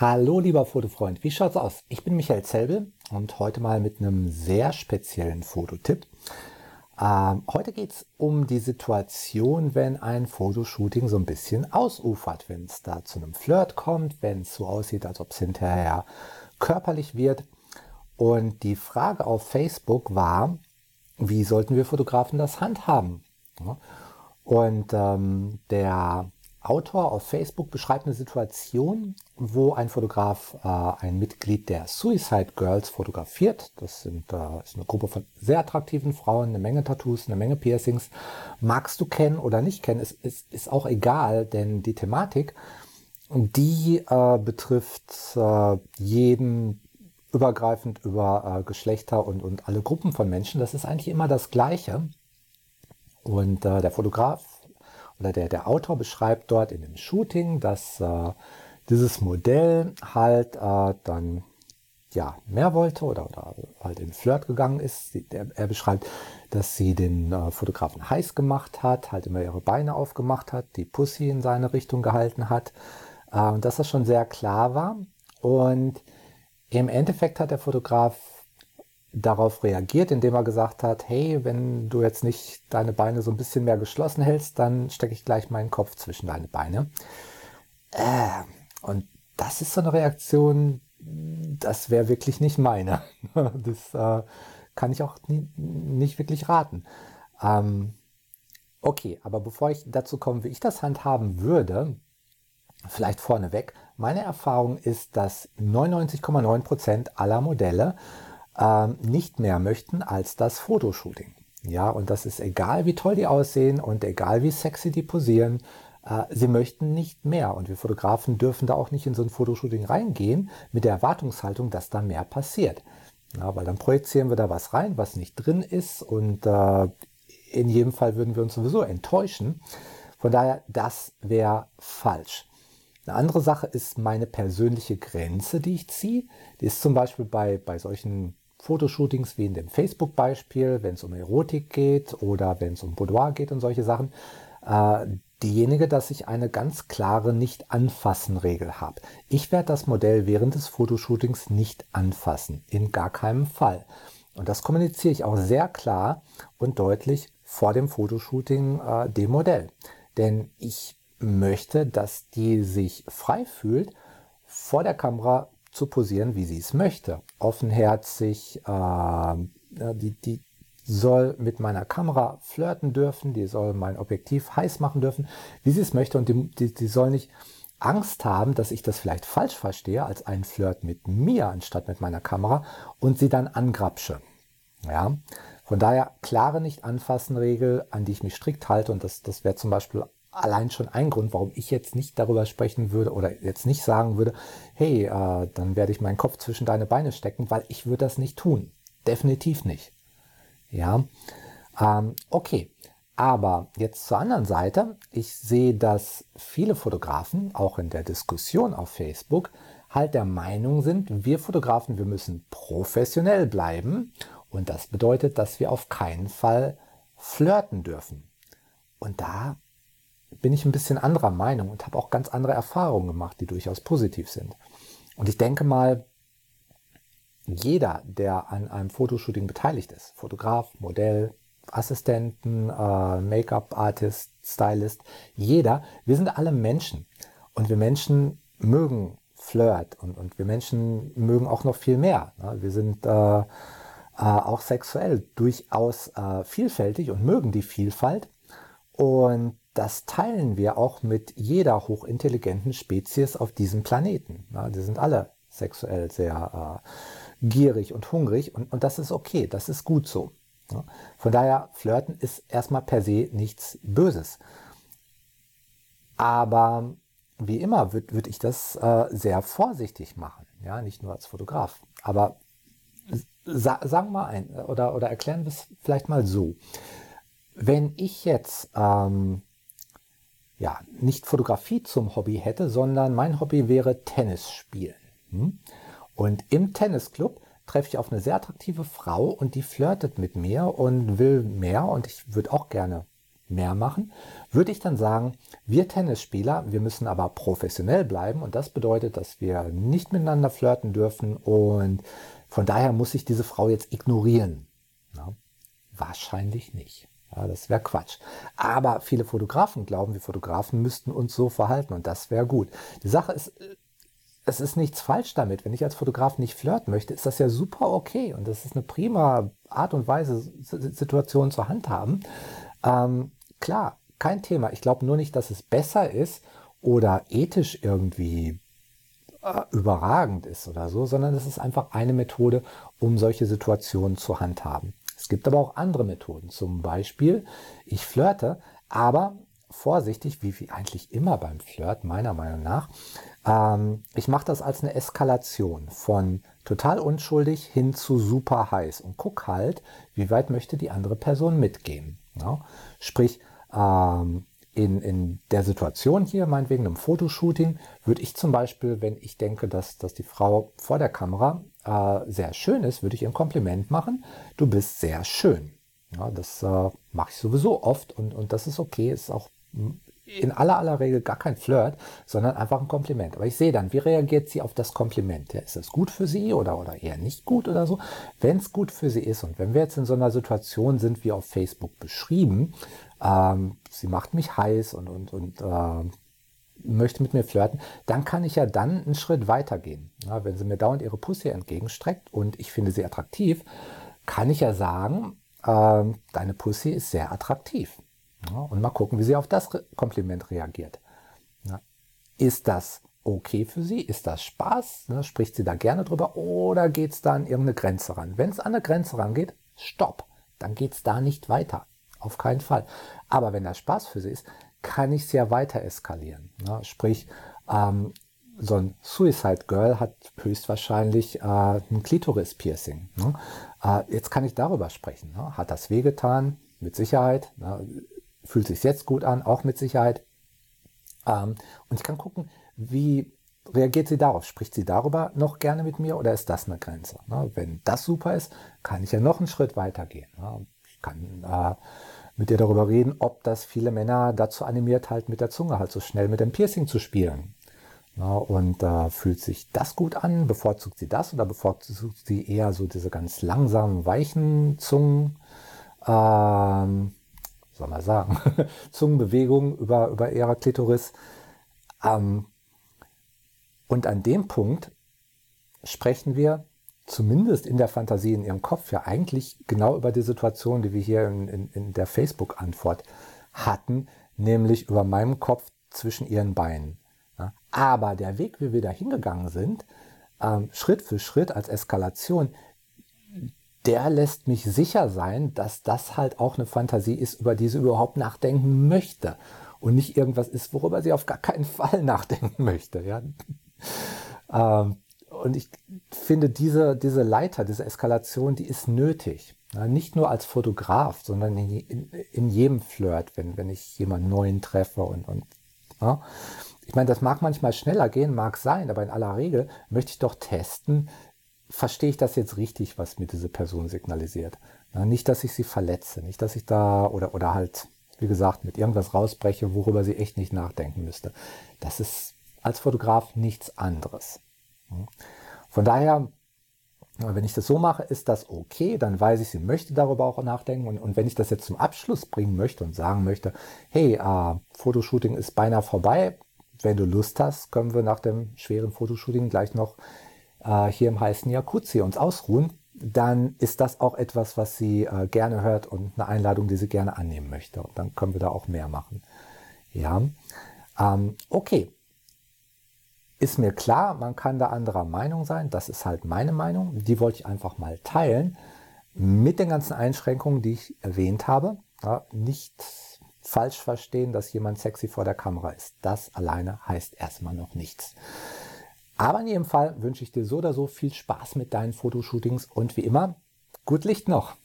Hallo lieber Fotofreund, wie schaut's aus? Ich bin Michael Zelbel und heute mal mit einem sehr speziellen Fototipp. Ähm, heute geht's um die Situation, wenn ein Fotoshooting so ein bisschen ausufert, wenn es da zu einem Flirt kommt, wenn es so aussieht, als ob es hinterher körperlich wird. Und die Frage auf Facebook war, wie sollten wir Fotografen das handhaben? Und ähm, der Autor auf Facebook beschreibt eine Situation, wo ein Fotograf äh, ein Mitglied der Suicide Girls fotografiert. Das sind, äh, ist eine Gruppe von sehr attraktiven Frauen, eine Menge Tattoos, eine Menge Piercings. Magst du kennen oder nicht kennen, ist, ist, ist auch egal, denn die Thematik, die äh, betrifft äh, jeden übergreifend über äh, Geschlechter und, und alle Gruppen von Menschen. Das ist eigentlich immer das Gleiche. Und äh, der Fotograf oder der, der Autor beschreibt dort in dem Shooting, dass äh, dieses Modell halt äh, dann ja mehr wollte oder, oder halt in Flirt gegangen ist. Er beschreibt, dass sie den äh, Fotografen heiß gemacht hat, halt immer ihre Beine aufgemacht hat, die Pussy in seine Richtung gehalten hat äh, und dass das schon sehr klar war. Und im Endeffekt hat der Fotograf darauf reagiert, indem er gesagt hat, hey, wenn du jetzt nicht deine Beine so ein bisschen mehr geschlossen hältst, dann stecke ich gleich meinen Kopf zwischen deine Beine. Äh, und das ist so eine Reaktion, das wäre wirklich nicht meine. Das äh, kann ich auch nie, nicht wirklich raten. Ähm, okay, aber bevor ich dazu komme, wie ich das handhaben würde, vielleicht vorneweg, meine Erfahrung ist, dass 99,9% aller Modelle ähm, nicht mehr möchten als das Fotoshooting. Ja, und das ist egal, wie toll die aussehen und egal, wie sexy die posieren. Äh, sie möchten nicht mehr. Und wir Fotografen dürfen da auch nicht in so ein Fotoshooting reingehen mit der Erwartungshaltung, dass da mehr passiert. Ja, weil dann projizieren wir da was rein, was nicht drin ist. Und äh, in jedem Fall würden wir uns sowieso enttäuschen. Von daher, das wäre falsch. Eine andere Sache ist meine persönliche Grenze, die ich ziehe. Die ist zum Beispiel bei, bei solchen Fotoshootings wie in dem Facebook-Beispiel, wenn es um Erotik geht oder wenn es um Boudoir geht und solche Sachen, äh, diejenige, dass ich eine ganz klare Nicht-Anfassen-Regel habe. Ich werde das Modell während des Fotoshootings nicht anfassen, in gar keinem Fall. Und das kommuniziere ich auch sehr klar und deutlich vor dem Fotoshooting äh, dem Modell. Denn ich möchte, dass die sich frei fühlt, vor der Kamera zu posieren, wie sie es möchte. Offenherzig, äh, die, die soll mit meiner Kamera flirten dürfen, die soll mein Objektiv heiß machen dürfen, wie sie es möchte und die, die, die soll nicht Angst haben, dass ich das vielleicht falsch verstehe als ein Flirt mit mir anstatt mit meiner Kamera und sie dann angrapsche. Ja, von daher klare Nicht-Anfassen-Regel, an die ich mich strikt halte und das, das wäre zum Beispiel allein schon ein Grund, warum ich jetzt nicht darüber sprechen würde oder jetzt nicht sagen würde, hey, äh, dann werde ich meinen Kopf zwischen deine Beine stecken, weil ich würde das nicht tun. Definitiv nicht. Ja, ähm, okay. Aber jetzt zur anderen Seite, ich sehe, dass viele Fotografen, auch in der Diskussion auf Facebook, halt der Meinung sind, wir Fotografen, wir müssen professionell bleiben. Und das bedeutet, dass wir auf keinen Fall flirten dürfen. Und da bin ich ein bisschen anderer Meinung und habe auch ganz andere Erfahrungen gemacht, die durchaus positiv sind. Und ich denke mal, jeder, der an einem Fotoshooting beteiligt ist, Fotograf, Modell, Assistenten, äh, Make-up-Artist, Stylist, jeder, wir sind alle Menschen. Und wir Menschen mögen Flirt und, und wir Menschen mögen auch noch viel mehr. Ne? Wir sind äh, äh, auch sexuell durchaus äh, vielfältig und mögen die Vielfalt. Und das teilen wir auch mit jeder hochintelligenten Spezies auf diesem Planeten. Ja, die sind alle sexuell sehr äh, gierig und hungrig und, und das ist okay, das ist gut so. Ja. Von daher, Flirten ist erstmal per se nichts Böses. Aber wie immer würde würd ich das äh, sehr vorsichtig machen, ja, nicht nur als Fotograf. Aber sa sagen wir mal ein oder, oder erklären wir es vielleicht mal so. Wenn ich jetzt ähm, ja, nicht Fotografie zum Hobby hätte, sondern mein Hobby wäre Tennis spielen. Hm? Und im Tennisclub treffe ich auf eine sehr attraktive Frau und die flirtet mit mir und will mehr und ich würde auch gerne mehr machen, würde ich dann sagen, wir Tennisspieler, wir müssen aber professionell bleiben und das bedeutet, dass wir nicht miteinander flirten dürfen und von daher muss ich diese Frau jetzt ignorieren. Ja, wahrscheinlich nicht. Ja, das wäre Quatsch. Aber viele Fotografen glauben, wir Fotografen müssten uns so verhalten und das wäre gut. Die Sache ist, es ist nichts falsch damit. Wenn ich als Fotograf nicht flirten möchte, ist das ja super okay. Und das ist eine prima Art und Weise, Situationen zu handhaben. Ähm, klar, kein Thema. Ich glaube nur nicht, dass es besser ist oder ethisch irgendwie äh, überragend ist oder so, sondern es ist einfach eine Methode, um solche Situationen zu handhaben. Es gibt aber auch andere Methoden. Zum Beispiel, ich flirte, aber vorsichtig, wie, wie eigentlich immer beim Flirt, meiner Meinung nach. Ähm, ich mache das als eine Eskalation von total unschuldig hin zu super heiß und guck halt, wie weit möchte die andere Person mitgehen. Ja? Sprich, ähm, in, in der Situation hier, meinetwegen einem Fotoshooting, würde ich zum Beispiel, wenn ich denke, dass, dass die Frau vor der Kamera äh, sehr schön ist, würde ich ihr ein Kompliment machen. Du bist sehr schön. Ja, das äh, mache ich sowieso oft und, und das ist okay, ist auch in aller aller Regel gar kein Flirt, sondern einfach ein Kompliment. Aber ich sehe dann, wie reagiert sie auf das Kompliment? Ist es gut für sie oder, oder eher nicht gut oder so? Wenn es gut für sie ist und wenn wir jetzt in so einer Situation sind, wie auf Facebook beschrieben, ähm, sie macht mich heiß und, und, und äh, möchte mit mir flirten, dann kann ich ja dann einen Schritt weiter gehen. Ja, wenn sie mir dauernd ihre Pussy entgegenstreckt und ich finde sie attraktiv, kann ich ja sagen, äh, deine Pussy ist sehr attraktiv. Ja, und mal gucken, wie sie auf das Kompliment reagiert. Ja, ist das okay für sie? Ist das Spaß? Ne, spricht sie da gerne drüber? Oder geht es da an irgendeine Grenze ran? Wenn es an eine Grenze rangeht, stopp. Dann geht es da nicht weiter. Auf keinen Fall. Aber wenn das Spaß für sie ist, kann ich es ja weiter eskalieren. Ne? Sprich, ähm, so ein Suicide Girl hat höchstwahrscheinlich äh, ein Klitoris-Piercing. Ne? Äh, jetzt kann ich darüber sprechen. Ne? Hat das wehgetan? Mit Sicherheit. Ne? Fühlt sich jetzt gut an, auch mit Sicherheit. Ähm, und ich kann gucken, wie reagiert sie darauf? Spricht sie darüber noch gerne mit mir oder ist das eine Grenze? Ne? Wenn das super ist, kann ich ja noch einen Schritt weiter gehen. Ne? Ich kann äh, mit ihr darüber reden, ob das viele Männer dazu animiert, halt mit der Zunge halt so schnell mit dem Piercing zu spielen. Ja, und äh, fühlt sich das gut an? Bevorzugt sie das oder bevorzugt sie eher so diese ganz langsamen, weichen Zungen? Ähm, soll man sagen, Zungenbewegung über, über ihrer Klitoris. Ähm, und an dem Punkt sprechen wir zumindest in der Fantasie in ihrem Kopf ja eigentlich genau über die Situation, die wir hier in, in, in der Facebook-Antwort hatten, nämlich über meinem Kopf zwischen ihren Beinen. Ja, aber der Weg, wie wir da hingegangen sind, ähm, Schritt für Schritt als Eskalation, der lässt mich sicher sein, dass das halt auch eine Fantasie ist, über die sie überhaupt nachdenken möchte und nicht irgendwas ist, worüber sie auf gar keinen Fall nachdenken möchte. Ja? Ähm, und ich finde, diese, diese Leiter, diese Eskalation, die ist nötig. Nicht nur als Fotograf, sondern in, in, in, jedem Flirt, wenn, wenn ich jemanden neuen treffe und, und ja? ich meine, das mag manchmal schneller gehen, mag sein, aber in aller Regel möchte ich doch testen, verstehe ich das jetzt richtig, was mir diese Person signalisiert. Ja, nicht, dass ich sie verletze, nicht, dass ich da oder, oder halt, wie gesagt, mit irgendwas rausbreche, worüber sie echt nicht nachdenken müsste. Das ist als Fotograf nichts anderes. Von daher, wenn ich das so mache, ist das okay, dann weiß ich, sie möchte darüber auch nachdenken. Und, und wenn ich das jetzt zum Abschluss bringen möchte und sagen möchte, hey, äh, Fotoshooting ist beinahe vorbei, wenn du Lust hast, können wir nach dem schweren Fotoshooting gleich noch äh, hier im heißen Jacuzzi uns ausruhen, dann ist das auch etwas, was sie äh, gerne hört und eine Einladung, die sie gerne annehmen möchte. Und dann können wir da auch mehr machen. Ja, ähm, okay. Ist mir klar, man kann da anderer Meinung sein. Das ist halt meine Meinung. Die wollte ich einfach mal teilen. Mit den ganzen Einschränkungen, die ich erwähnt habe. Ja, nicht falsch verstehen, dass jemand sexy vor der Kamera ist. Das alleine heißt erstmal noch nichts. Aber in jedem Fall wünsche ich dir so oder so viel Spaß mit deinen Fotoshootings und wie immer, gut Licht noch.